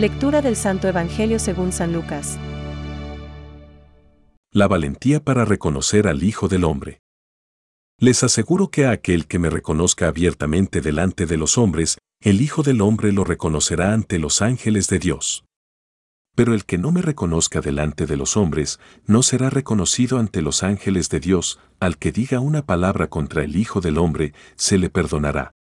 Lectura del Santo Evangelio según San Lucas. La valentía para reconocer al Hijo del Hombre. Les aseguro que a aquel que me reconozca abiertamente delante de los hombres, el Hijo del Hombre lo reconocerá ante los ángeles de Dios. Pero el que no me reconozca delante de los hombres, no será reconocido ante los ángeles de Dios, al que diga una palabra contra el Hijo del Hombre, se le perdonará.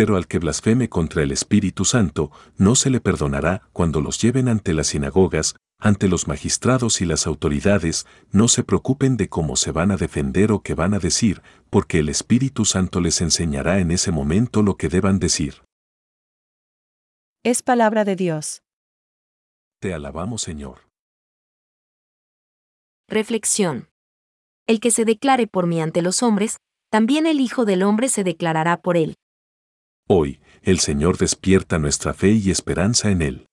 Pero al que blasfeme contra el Espíritu Santo, no se le perdonará cuando los lleven ante las sinagogas, ante los magistrados y las autoridades, no se preocupen de cómo se van a defender o qué van a decir, porque el Espíritu Santo les enseñará en ese momento lo que deban decir. Es palabra de Dios. Te alabamos, Señor. Reflexión. El que se declare por mí ante los hombres, también el Hijo del Hombre se declarará por él. Hoy, el Señor despierta nuestra fe y esperanza en Él.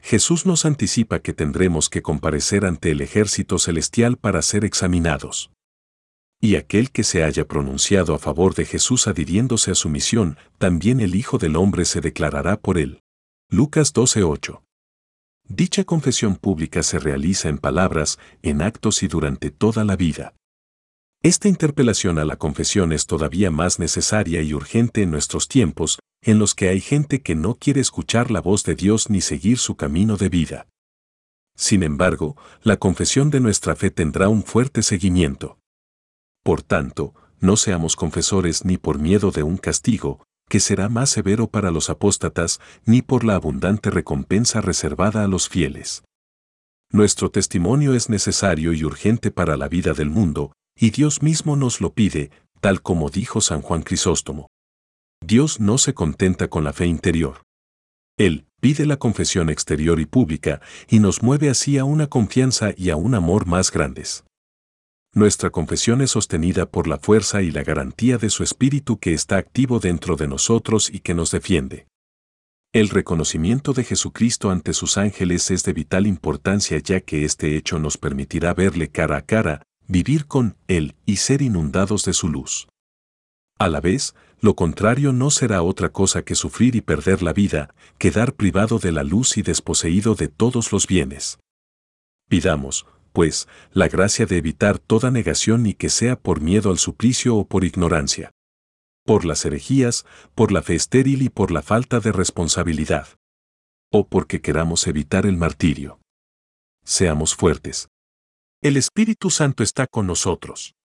Jesús nos anticipa que tendremos que comparecer ante el ejército celestial para ser examinados. Y aquel que se haya pronunciado a favor de Jesús adhiriéndose a su misión, también el Hijo del Hombre se declarará por él. Lucas 12:8. Dicha confesión pública se realiza en palabras, en actos y durante toda la vida. Esta interpelación a la confesión es todavía más necesaria y urgente en nuestros tiempos, en los que hay gente que no quiere escuchar la voz de Dios ni seguir su camino de vida. Sin embargo, la confesión de nuestra fe tendrá un fuerte seguimiento. Por tanto, no seamos confesores ni por miedo de un castigo, que será más severo para los apóstatas, ni por la abundante recompensa reservada a los fieles. Nuestro testimonio es necesario y urgente para la vida del mundo, y Dios mismo nos lo pide, tal como dijo San Juan Crisóstomo. Dios no se contenta con la fe interior. Él pide la confesión exterior y pública y nos mueve así a una confianza y a un amor más grandes. Nuestra confesión es sostenida por la fuerza y la garantía de su Espíritu que está activo dentro de nosotros y que nos defiende. El reconocimiento de Jesucristo ante sus ángeles es de vital importancia ya que este hecho nos permitirá verle cara a cara, vivir con Él y ser inundados de su luz. A la vez, lo contrario no será otra cosa que sufrir y perder la vida, quedar privado de la luz y desposeído de todos los bienes. Pidamos, pues, la gracia de evitar toda negación y que sea por miedo al suplicio o por ignorancia. Por las herejías, por la fe estéril y por la falta de responsabilidad. O porque queramos evitar el martirio. Seamos fuertes, el Espíritu Santo está con nosotros.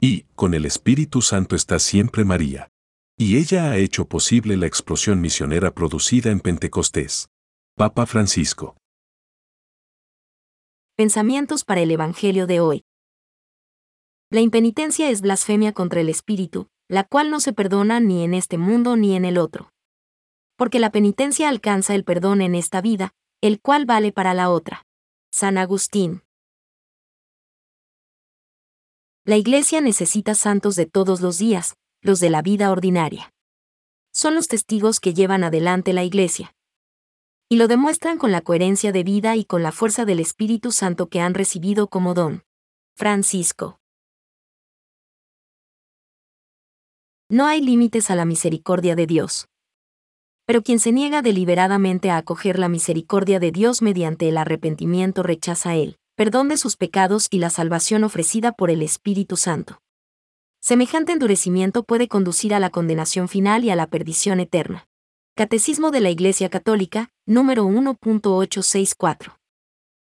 Y, con el Espíritu Santo está siempre María. Y ella ha hecho posible la explosión misionera producida en Pentecostés. Papa Francisco. Pensamientos para el Evangelio de hoy. La impenitencia es blasfemia contra el Espíritu, la cual no se perdona ni en este mundo ni en el otro. Porque la penitencia alcanza el perdón en esta vida, el cual vale para la otra. San Agustín. La Iglesia necesita santos de todos los días, los de la vida ordinaria. Son los testigos que llevan adelante la Iglesia. Y lo demuestran con la coherencia de vida y con la fuerza del Espíritu Santo que han recibido como don. Francisco. No hay límites a la misericordia de Dios. Pero quien se niega deliberadamente a acoger la misericordia de Dios mediante el arrepentimiento rechaza él perdón de sus pecados y la salvación ofrecida por el Espíritu Santo. Semejante endurecimiento puede conducir a la condenación final y a la perdición eterna. Catecismo de la Iglesia Católica, número 1.864.